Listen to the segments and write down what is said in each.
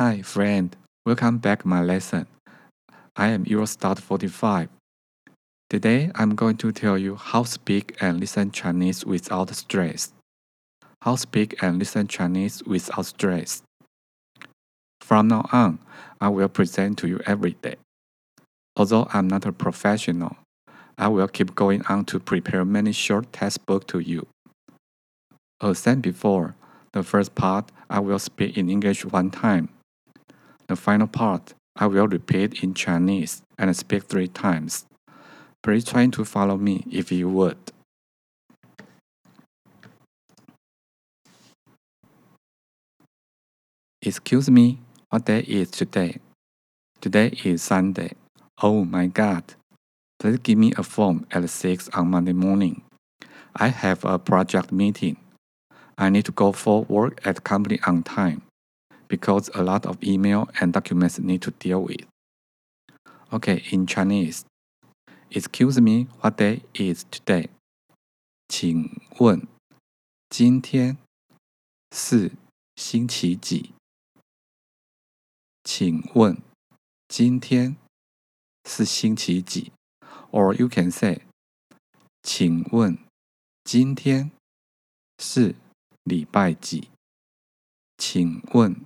Hi, friend. Welcome back my lesson. I am your start 45. Today I'm going to tell you how speak and listen Chinese without stress. How speak and listen Chinese without stress. From now on, I will present to you every day. Although I'm not a professional, I will keep going on to prepare many short textbook to you. As said before, the first part I will speak in English one time. The final part I will repeat in Chinese and speak three times. Please try to follow me if you would. Excuse me, what day is today? Today is Sunday. Oh my god. Please give me a form at 6 on Monday morning. I have a project meeting. I need to go for work at company on time because a lot of email and documents need to deal with. Okay, in Chinese. Excuse me, what day is today? 请问今天是星期几？请问今天是星期几？Or you can say，请问今天是礼拜几？请问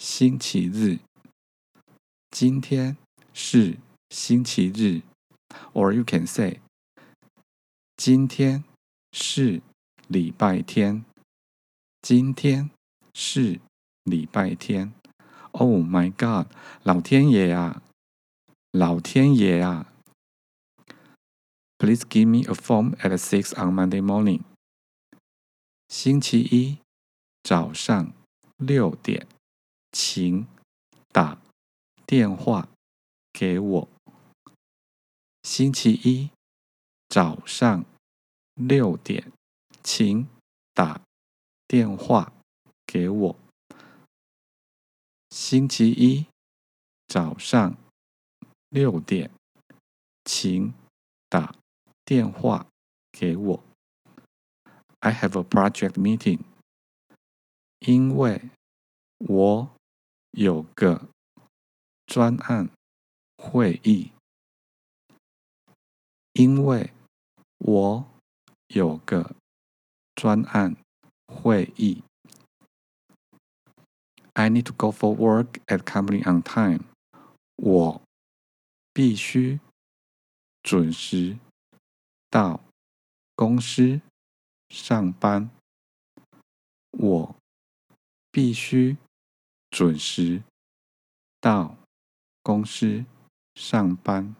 星期日。今天是星期日。Or you can say，今天是礼拜天。今天是礼拜天。Oh my God！老天爷啊！老天爷啊！Please give me a form at six on Monday morning。星期一早上六点，请打电话给我。星期一早上六点，请打电话给我。星期一早上六点，请打电话给我。I have a project meeting，因为我有个专案会议。因为我有个专案会议。I need to go for work at company on time。我必须准时到公司上班。我必须准时到公司上班。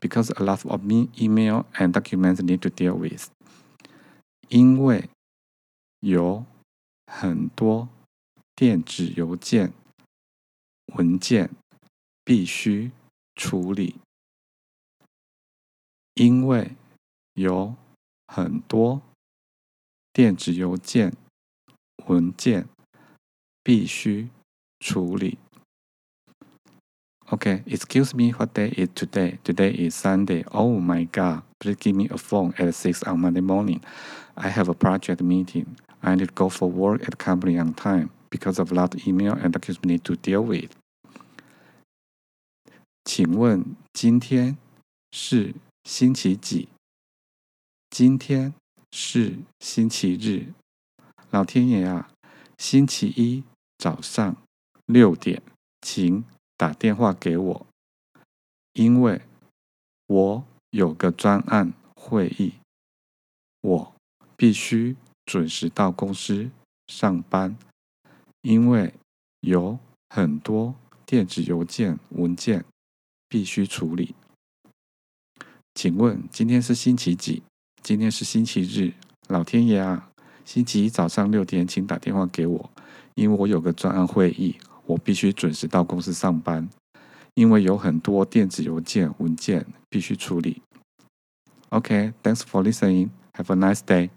Because a lot of me email and documents need to deal with。因为有很多。电子邮件文件必须处理，因为有很多电子邮件文件必须处理。Okay, excuse me, what day is today? Today is Sunday. Oh my God! Please give me a phone at six on Monday morning. I have a project meeting. I need to go for work at company on time. because of a lot of email and documents need to deal with。请问今天是星期几？今天是星期日。老天爷啊，星期一 早上六点，请打电话给我，因为我有个专案会议，我必须准时到公司上班。因为有很多电子邮件文件必须处理，请问今天是星期几？今天是星期日。老天爷啊，星期一早上六点，请打电话给我，因为我有个专案会议，我必须准时到公司上班，因为有很多电子邮件文件必须处理。OK，thanks for listening. Have a nice day.